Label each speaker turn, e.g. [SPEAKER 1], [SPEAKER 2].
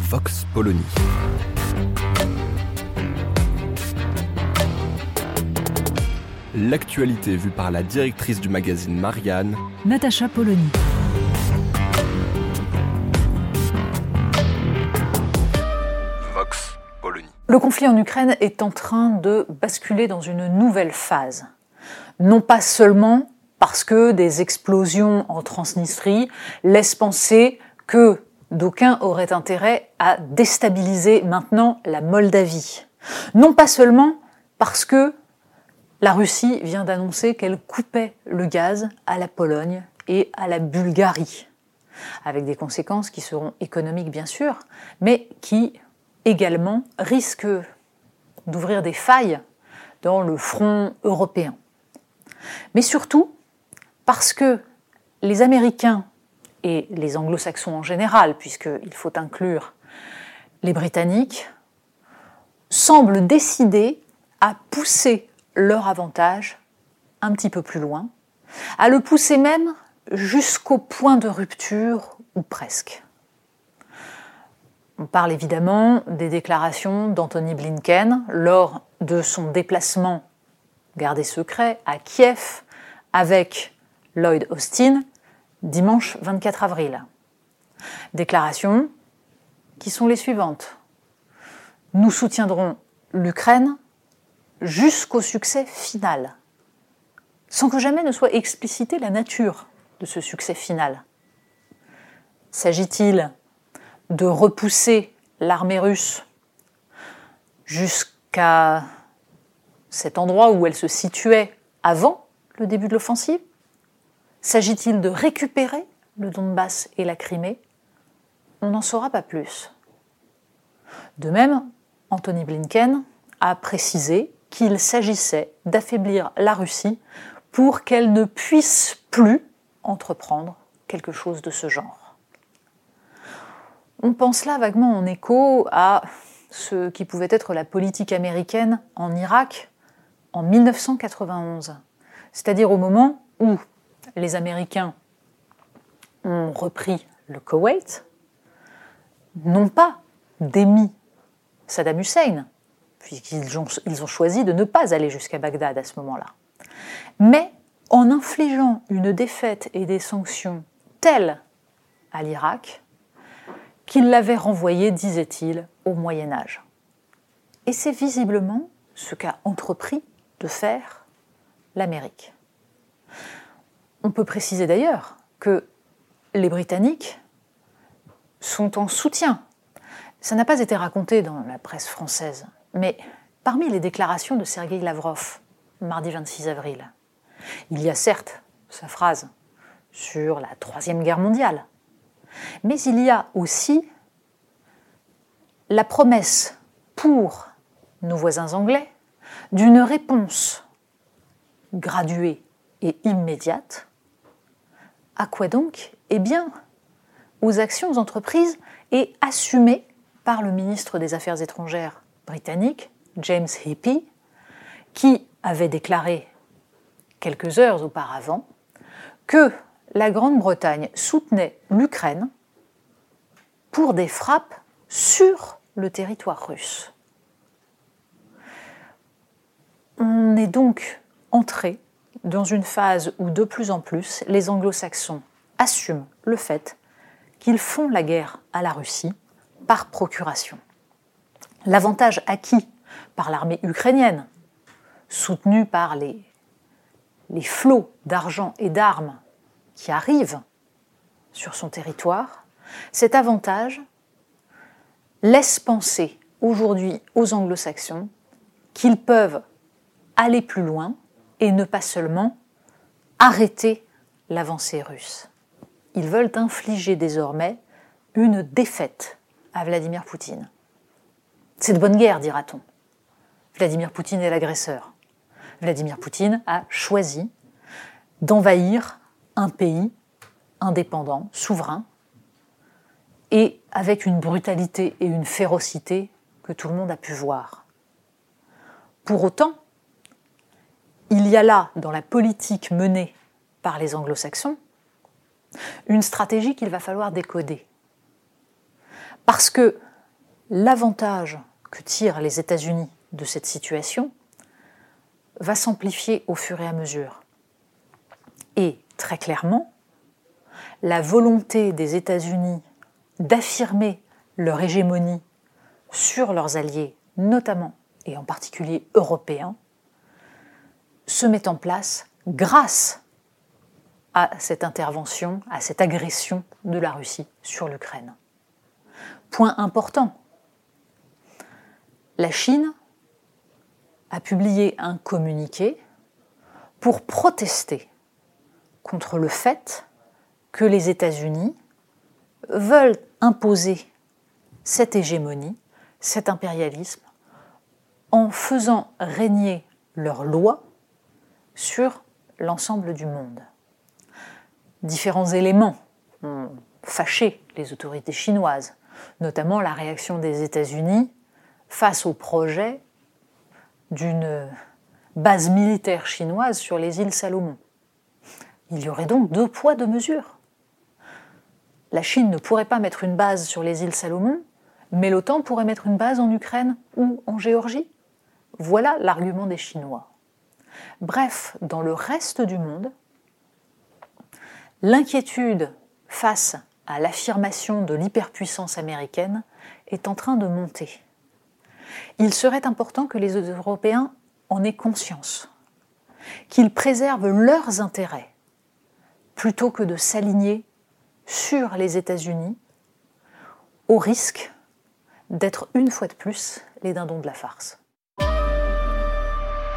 [SPEAKER 1] Vox Polony. L'actualité vue par la directrice du magazine Marianne,
[SPEAKER 2] Natacha Polony.
[SPEAKER 1] Vox Polony.
[SPEAKER 2] Le conflit en Ukraine est en train de basculer dans une nouvelle phase. Non pas seulement parce que des explosions en Transnistrie laissent penser que d'aucuns auraient intérêt à déstabiliser maintenant la Moldavie. Non pas seulement parce que la Russie vient d'annoncer qu'elle coupait le gaz à la Pologne et à la Bulgarie, avec des conséquences qui seront économiques bien sûr, mais qui également risquent d'ouvrir des failles dans le front européen. Mais surtout parce que les Américains et les anglo-saxons en général, puisqu'il faut inclure les Britanniques, semblent décidés à pousser leur avantage un petit peu plus loin, à le pousser même jusqu'au point de rupture ou presque. On parle évidemment des déclarations d'Anthony Blinken lors de son déplacement gardé secret à Kiev avec Lloyd Austin dimanche 24 avril. Déclarations qui sont les suivantes. Nous soutiendrons l'Ukraine jusqu'au succès final, sans que jamais ne soit explicitée la nature de ce succès final. S'agit-il de repousser l'armée russe jusqu'à cet endroit où elle se situait avant le début de l'offensive? S'agit-il de récupérer le Donbass et la Crimée? On n'en saura pas plus. De même, Anthony Blinken a précisé qu'il s'agissait d'affaiblir la Russie pour qu'elle ne puisse plus entreprendre quelque chose de ce genre. On pense là vaguement en écho à ce qui pouvait être la politique américaine en Irak en 1991, c'est-à-dire au moment où les Américains ont repris le Koweït, n'ont pas démis Saddam Hussein, puisqu'ils ont, choisi de ne pas aller jusqu'à Bagdad à ce moment-là. Mais en infligeant une défaite et des sanctions telles à l'Irak qu'il l'avait renvoyé, disait-il, au Moyen Âge. Et c'est visiblement ce qu'a entrepris de faire l'Amérique. On peut préciser d'ailleurs que les Britanniques sont en soutien. Ça n'a pas été raconté dans la presse française, mais parmi les déclarations de Sergei Lavrov, mardi 26 avril, il y a certes sa phrase sur la Troisième Guerre mondiale, mais il y a aussi la promesse pour nos voisins anglais d'une réponse graduée et immédiate à quoi donc Eh bien, aux actions entreprises et assumées par le ministre des Affaires étrangères britannique, James Heapy, qui avait déclaré quelques heures auparavant que la Grande-Bretagne soutenait l'Ukraine pour des frappes sur le territoire russe. On est donc entré dans une phase où de plus en plus les anglo-saxons assument le fait qu'ils font la guerre à la Russie par procuration. L'avantage acquis par l'armée ukrainienne, soutenue par les, les flots d'argent et d'armes qui arrivent sur son territoire, cet avantage laisse penser aujourd'hui aux anglo-saxons qu'ils peuvent aller plus loin et ne pas seulement arrêter l'avancée russe. ils veulent infliger désormais une défaite à Vladimir Poutine. C'est de bonne guerre, dira-t-on. Vladimir Poutine est l'agresseur. Vladimir Poutine a choisi d'envahir un pays indépendant, souverain, et avec une brutalité et une férocité que tout le monde a pu voir. Pour autant, il y a là, dans la politique menée par les anglo-saxons, une stratégie qu'il va falloir décoder. Parce que l'avantage que tirent les États-Unis de cette situation va s'amplifier au fur et à mesure. Et très clairement, la volonté des États-Unis d'affirmer leur hégémonie sur leurs alliés, notamment et en particulier européens, se met en place grâce à cette intervention, à cette agression de la Russie sur l'Ukraine. Point important, la Chine a publié un communiqué pour protester contre le fait que les États-Unis veulent imposer cette hégémonie, cet impérialisme, en faisant régner leurs lois sur l'ensemble du monde. Différents éléments ont fâché les autorités chinoises, notamment la réaction des États-Unis face au projet d'une base militaire chinoise sur les îles Salomon. Il y aurait donc deux poids, deux mesures. La Chine ne pourrait pas mettre une base sur les îles Salomon, mais l'OTAN pourrait mettre une base en Ukraine ou en Géorgie. Voilà l'argument des Chinois. Bref, dans le reste du monde, l'inquiétude face à l'affirmation de l'hyperpuissance américaine est en train de monter. Il serait important que les Européens en aient conscience, qu'ils préservent leurs intérêts plutôt que de s'aligner sur les États-Unis au risque d'être une fois de plus les dindons de la farce.